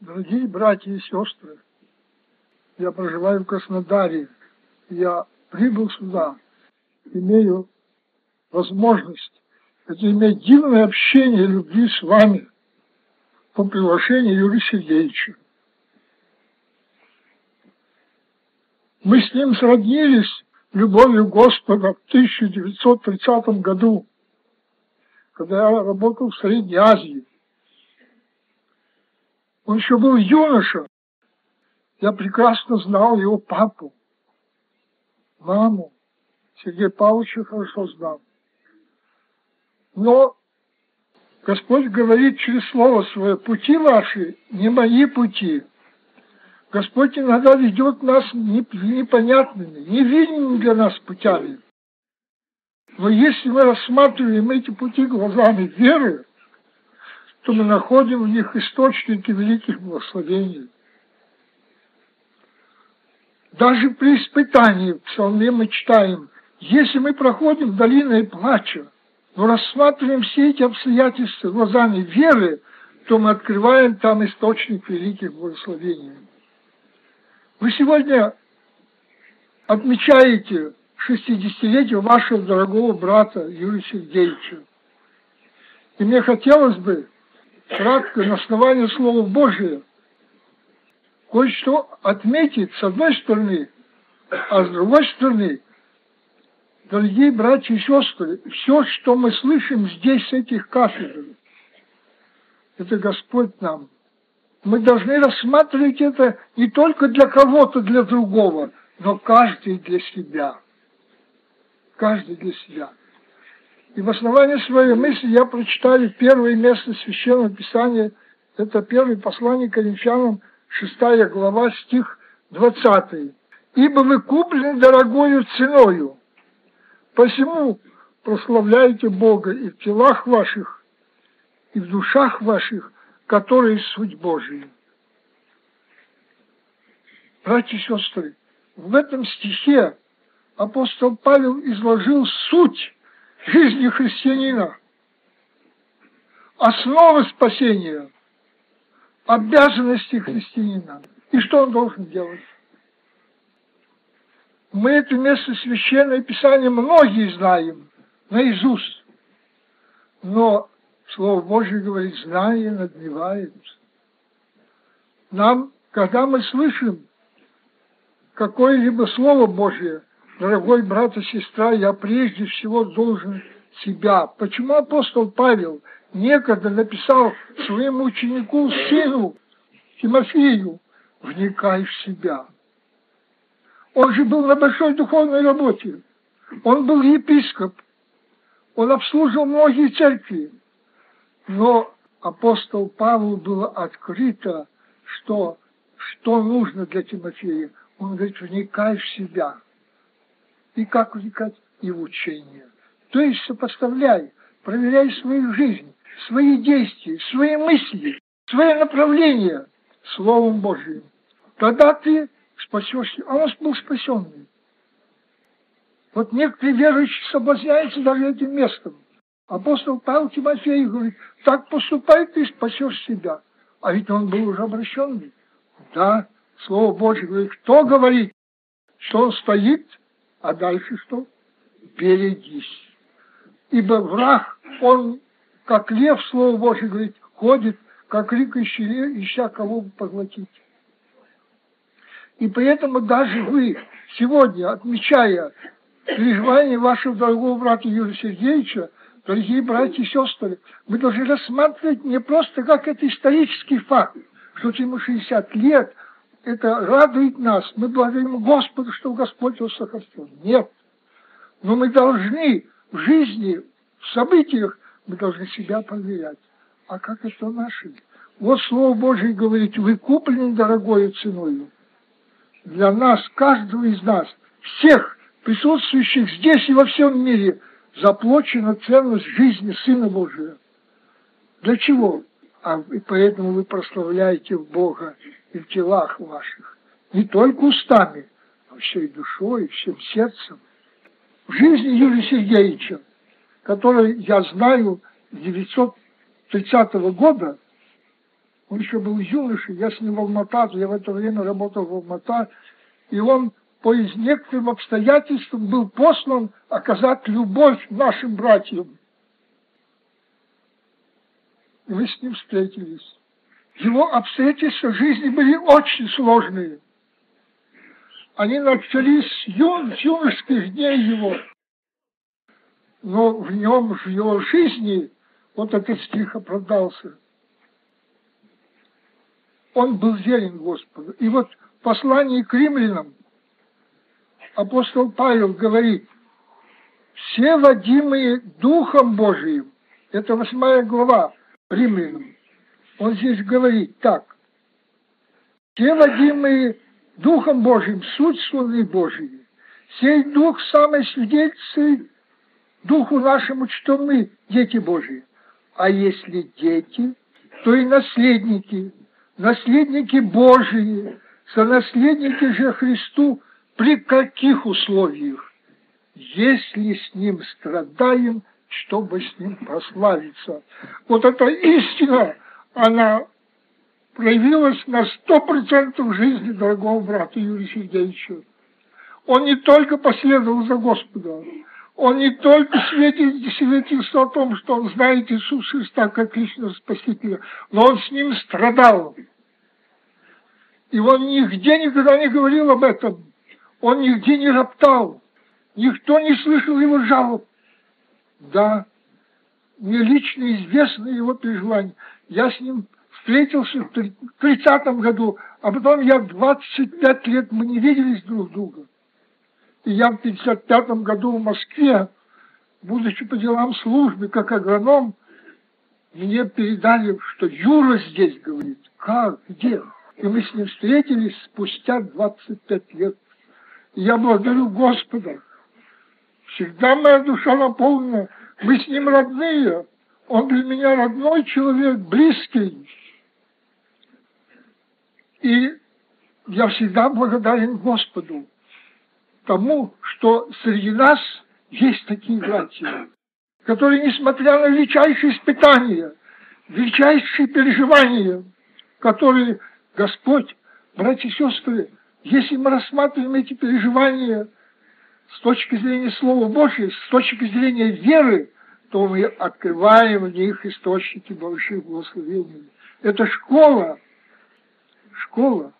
Дорогие братья и сестры, я проживаю в Краснодаре. Я прибыл сюда, имею возможность это иметь дивное общение любви с вами по приглашению Юрия Сергеевича. Мы с ним сроднились любовью Господа в 1930 году, когда я работал в Средней Азии. Он еще был юноша. Я прекрасно знал его папу, маму. Сергей Павловича хорошо знал. Но Господь говорит через Слово Свое, пути ваши не мои пути. Господь иногда ведет нас непонятными, невидимыми для нас путями. Но если мы рассматриваем эти пути глазами веры, то мы находим в них источники великих благословений. Даже при испытании в псалме мы читаем, если мы проходим долиной плача, но рассматриваем все эти обстоятельства глазами веры, то мы открываем там источник великих благословений. Вы сегодня отмечаете шестидесятилетие вашего дорогого брата Юрия Сергеевича. И мне хотелось бы кратко на основании Слова Божия кое-что отметить с одной стороны, а с другой стороны, дорогие братья и сестры, все, что мы слышим здесь с этих кафедр, это Господь нам. Мы должны рассматривать это не только для кого-то, для другого, но каждый для себя. Каждый для себя. И в основании своей мысли я прочитаю первое место Священного Писания. Это первое послание Коринфянам, шестая глава, стих 20. «Ибо вы куплены дорогою ценою, посему прославляйте Бога и в телах ваших, и в душах ваших, которые суть Божия». Братья и сестры, в этом стихе апостол Павел изложил суть жизни христианина, основы спасения, обязанности христианина. И что он должен делать? Мы это место Священное Писание многие знаем наизусть. Но Слово Божье говорит, знание надмевает. Нам, когда мы слышим какое-либо Слово Божье, дорогой брат и сестра, я прежде всего должен себя. Почему апостол Павел некогда написал своему ученику, сыну Тимофею, вникай в себя. Он же был на большой духовной работе. Он был епископ. Он обслуживал многие церкви. Но апостол Павлу было открыто, что, что нужно для Тимофея. Он говорит, вникай в себя. И как вникать? И в учение. То есть сопоставляй, проверяй свою жизнь, свои действия, свои мысли, свои направления Словом Божьим. Тогда ты спасешься. А он был спасенный. Вот некоторые верующие соблазняются даже этим местом. Апостол Павел Тимофею говорит, так поступай, ты спасешь себя. А ведь он был уже обращенный. Да, Слово Божье говорит, кто говорит, что он стоит, а дальше что? Берегись. Ибо враг, он, как лев, Слово Божье говорит, ходит, как рыкающий лев, ища кого бы поглотить. И поэтому даже вы сегодня, отмечая переживание вашего дорогого брата Юрия Сергеевича, дорогие братья и сестры, мы должны рассматривать не просто как это исторический факт, что ему 60 лет, это радует нас, мы благодарим Господу, что Господь его сохранил. Нет. Но мы должны в жизни, в событиях, мы должны себя проверять. А как это наши? Вот Слово Божие говорит, вы куплены дорогою ценою для нас, каждого из нас, всех присутствующих здесь и во всем мире, заплачена ценность жизни Сына Божия. Для чего? А и поэтому вы прославляете Бога и в телах ваших. Не только устами, но всей душой, всем сердцем. В жизни Юрия Сергеевича, который я знаю с 930 года, Он еще был юношей, я с ним в Алмата, я в это время работал в Алмата, и он по некоторым обстоятельствам был послан оказать любовь нашим братьям. И мы с ним встретились. Его обстоятельства жизни были очень сложные. Они начались с, юн, с юношеских дней его. Но в нем, в его жизни, вот этот стих оправдался. Он был верен Господу. И вот в послании к римлянам апостол Павел говорит, все водимые Духом Божиим, это восьмая глава римлянам, он здесь говорит так, все водимые Духом Божиим, суть слуны Божьей, сей Дух самый свидетельствует Духу нашему, что мы дети Божьи. А если дети, то и наследники, наследники Божии, сонаследники же Христу при каких условиях? Если с Ним страдаем, чтобы с Ним прославиться. Вот эта истина, она проявилась на сто процентов в жизни дорогого брата Юрия Сергеевича. Он не только последовал за Господом, он не только свидетельствовал о том, что он знает Иисуса Христа как личного Спасителя, но он с ним страдал. И он нигде никогда не говорил об этом. Он нигде не роптал. Никто не слышал его жалоб. Да, мне лично известно его переживания. Я с ним встретился в 30-м году, а потом я 25 лет, мы не виделись друг друга. И я в 55 году в Москве, будучи по делам службы, как агроном, мне передали, что Юра здесь говорит. Как? Где? И мы с ним встретились спустя 25 лет. И я благодарю Господа. Всегда моя душа наполнена. Мы с ним родные. Он для меня родной человек, близкий. И я всегда благодарен Господу тому, что среди нас есть такие братья, которые, несмотря на величайшие испытания, величайшие переживания, которые Господь, братья и сестры, если мы рассматриваем эти переживания с точки зрения Слова Божьего, с точки зрения веры, то мы открываем в них источники больших благословений. Это школа, школа.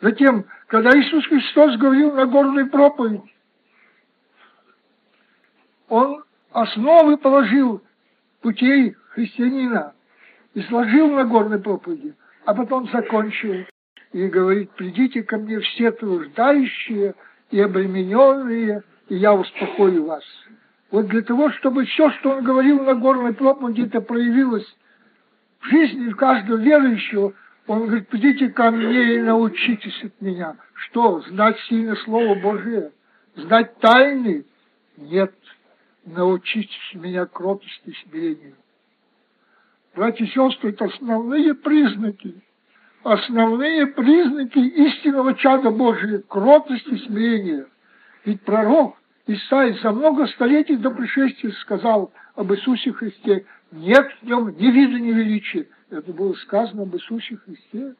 Затем, когда Иисус Христос говорил на горной проповедь, Он основы положил путей христианина, изложил на горной проповеди, а потом закончил и говорит, придите ко мне все труждающие и обремененные, и я успокою вас. Вот для того, чтобы все, что он говорил на горной проповеди, это проявилось в жизни каждого верующего, он говорит, придите ко мне и научитесь от меня. Что, знать сильно Слово Божие? Знать тайны? Нет. Научитесь меня кротости и смирению. Братья и сестры, это основные признаки, основные признаки истинного чада Божия, кротости и смирения. Ведь пророк Исаия за много столетий до пришествия сказал об Иисусе Христе, нет в нем ни вида, ни величия. Это было сказано об Иисусе Христе.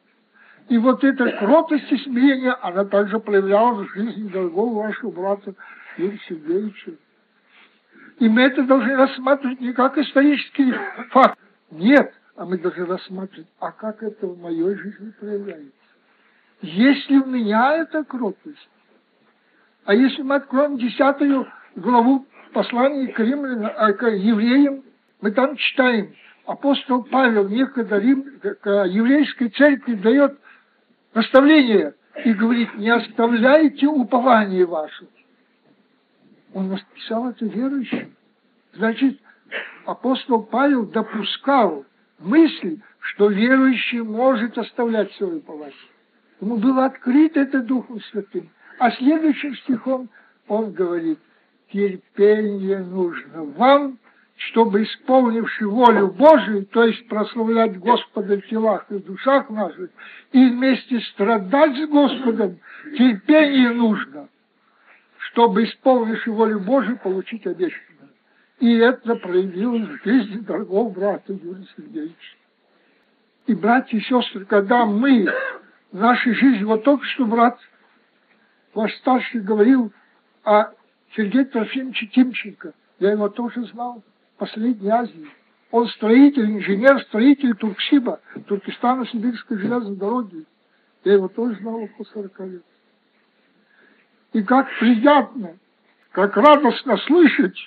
И вот эта кротость и смирение, она также проявлялась в жизни дорогого вашего брата Юрия Сергеевича. И мы это должны рассматривать не как исторический факт. Нет, а мы должны рассматривать, а как это в моей жизни проявляется. Есть ли у меня эта кротость? А если мы откроем десятую главу послания к римлянам, а, к евреям, мы там читаем, апостол Павел некогда Рим, к еврейской церкви дает наставление и говорит, не оставляйте упование ваше. Он написал это верующим. Значит, апостол Павел допускал мысли, что верующий может оставлять свое упование. Ему было открыто это Духом Святым. А следующим стихом он говорит, терпение нужно вам, чтобы, исполнивши волю Божию, то есть прославлять Господа в телах и душах наших, и вместе страдать с Господом, терпение нужно, чтобы, исполнивши волю Божию, получить обещанное. И это проявилось в жизни дорогого брата Юрия Сергеевича. И, братья и сестры, когда мы в нашей жизни, вот только что брат ваш старший говорил о Сергее Трофимовиче Тимченко, я его тоже знал последней Азии. Он строитель, инженер, строитель Турксиба, Туркестано-Сибирской железной дороги. Я его тоже знал около 40 лет. И как приятно, как радостно слышать,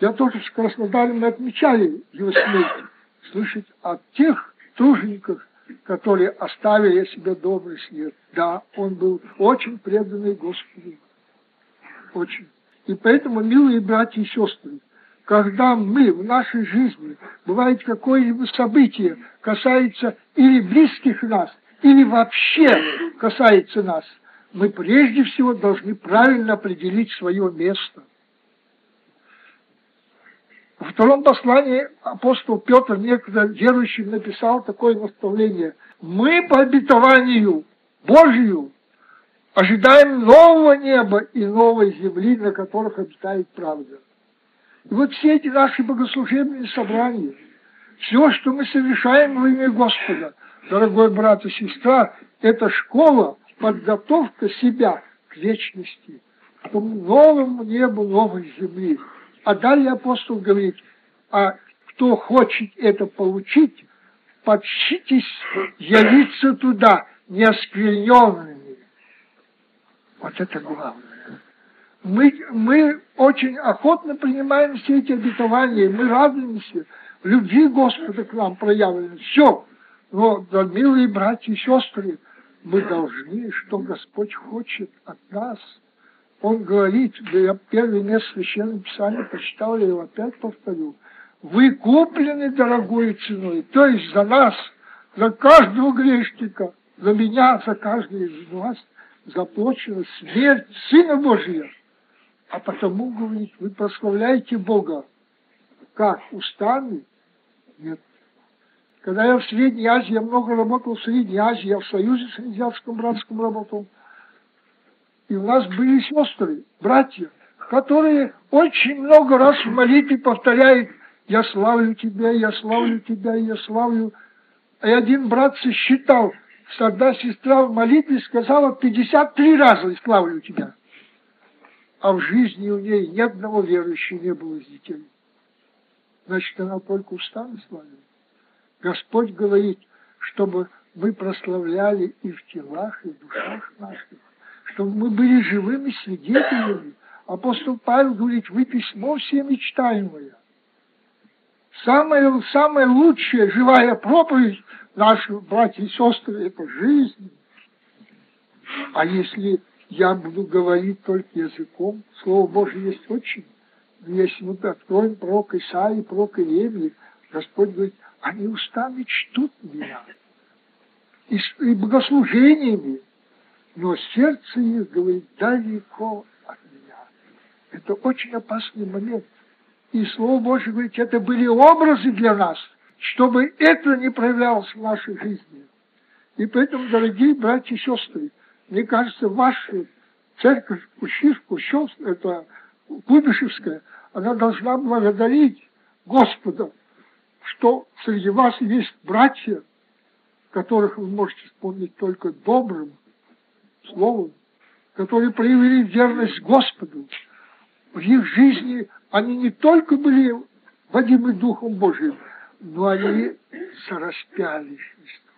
я тоже с Краснодарем отмечали его смерть, слышать от тех тружеников, которые оставили себе добрый след. Да, он был очень преданный Господу. Очень. И поэтому, милые братья и сестры, когда мы в нашей жизни, бывает какое-либо событие, касается или близких нас, или вообще касается нас, мы прежде всего должны правильно определить свое место. Во втором послании апостол Петр некогда верующим написал такое наставление. Мы по обетованию Божию ожидаем нового неба и новой земли, на которых обитает правда. И вот все эти наши богослужебные собрания, все, что мы совершаем во имя Господа, дорогой брат и сестра, это школа, подготовка себя к вечности, к тому новому небу, новой земли. А далее апостол говорит, а кто хочет это получить, подщитесь явиться туда неоскверненными. Вот это главное мы, мы очень охотно принимаем все эти обетования, мы радуемся, любви Господа к нам проявлено. Все. Но, да, милые братья и сестры, мы должны, что Господь хочет от нас. Он говорит, да я первый место Священного Писания прочитал, я его опять повторю. Вы куплены дорогой ценой, то есть за нас, за каждого грешника, за меня, за каждого из вас заплачена смерть Сына Божия а потому, говорит, вы прославляете Бога. Как? Устами? Нет. Когда я в Средней Азии, я много работал в Средней Азии, я в Союзе Среднеазиатском братском работал. И у нас были сестры, братья, которые очень много раз в молитве повторяют «Я славлю тебя, я славлю тебя, я славлю». И один брат сосчитал, тогда сестра в молитве сказала 53 раза «Я славлю тебя» а в жизни у ней ни одного верующего не было из детей. Значит, она только устами славила. Господь говорит, чтобы мы прославляли и в телах, и в душах наших, чтобы мы были живыми свидетелями. Апостол Павел говорит, вы письмо все мечтаемое. Самая, самая лучшая живая проповедь наших братьев и сестры – это жизнь. А если я буду говорить только языком. Слово Божье есть очень. Если мы откроем пророк Исаии, пророк Иеремии, Господь говорит, они устами чтут меня. И, и богослужениями. Но сердце их, говорит, далеко от меня. Это очень опасный момент. И Слово Божье говорит, это были образы для нас, чтобы это не проявлялось в нашей жизни. И поэтому, дорогие братья и сестры, мне кажется, ваша церковь Кущев, это Куйбышевская, она должна благодарить Господа, что среди вас есть братья, которых вы можете вспомнить только добрым словом, которые проявили верность Господу. В их жизни они не только были водимы Духом Божиим, но они сораспяли Христа.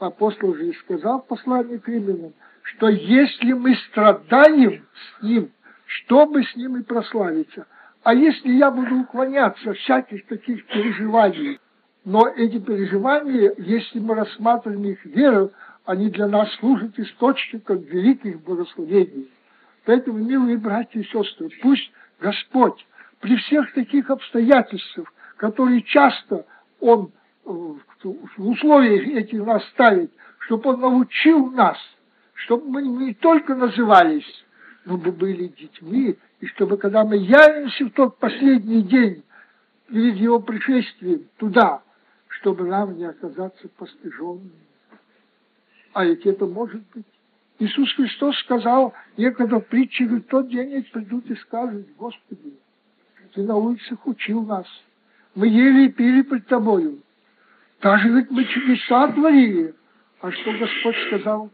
Апостол же и сказал в послании к римлянам, что если мы страдаем с Ним, чтобы с Ним и прославиться, а если я буду уклоняться всяких таких переживаний, но эти переживания, если мы рассматриваем их веру, они для нас служат источником великих благословений. Поэтому, милые братья и сестры, пусть Господь при всех таких обстоятельствах, которые часто Он э, в условиях этих нас ставит, чтобы Он научил нас – чтобы мы не только назывались, но бы были детьми, и чтобы, когда мы явимся в тот последний день перед его пришествием туда, чтобы нам не оказаться постыженными. А ведь это может быть. Иисус Христос сказал некогда в притче, в тот день эти придут и скажут, Господи, Ты на улицах учил нас, мы ели и пили пред Тобою, Даже ведь мы чудеса творили. А что Господь сказал?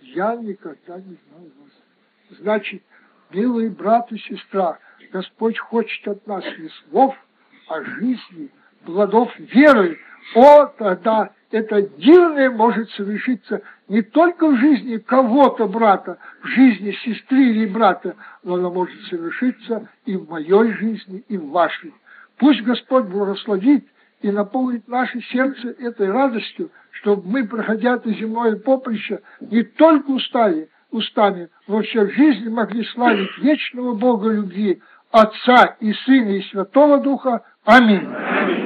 Я никогда не знал вас. Значит, милый брат и сестра, Господь хочет от нас не слов, а жизни, плодов веры. О, тогда это дивное может совершиться не только в жизни кого-то брата, в жизни сестры или брата, но оно может совершиться и в моей жизни, и в вашей. Пусть Господь благословит и наполнит наше сердце этой радостью, чтобы мы, проходя это земное поприще, не только устали, устами, но все в жизни могли славить вечного Бога любви, Отца и Сына и Святого Духа. Аминь.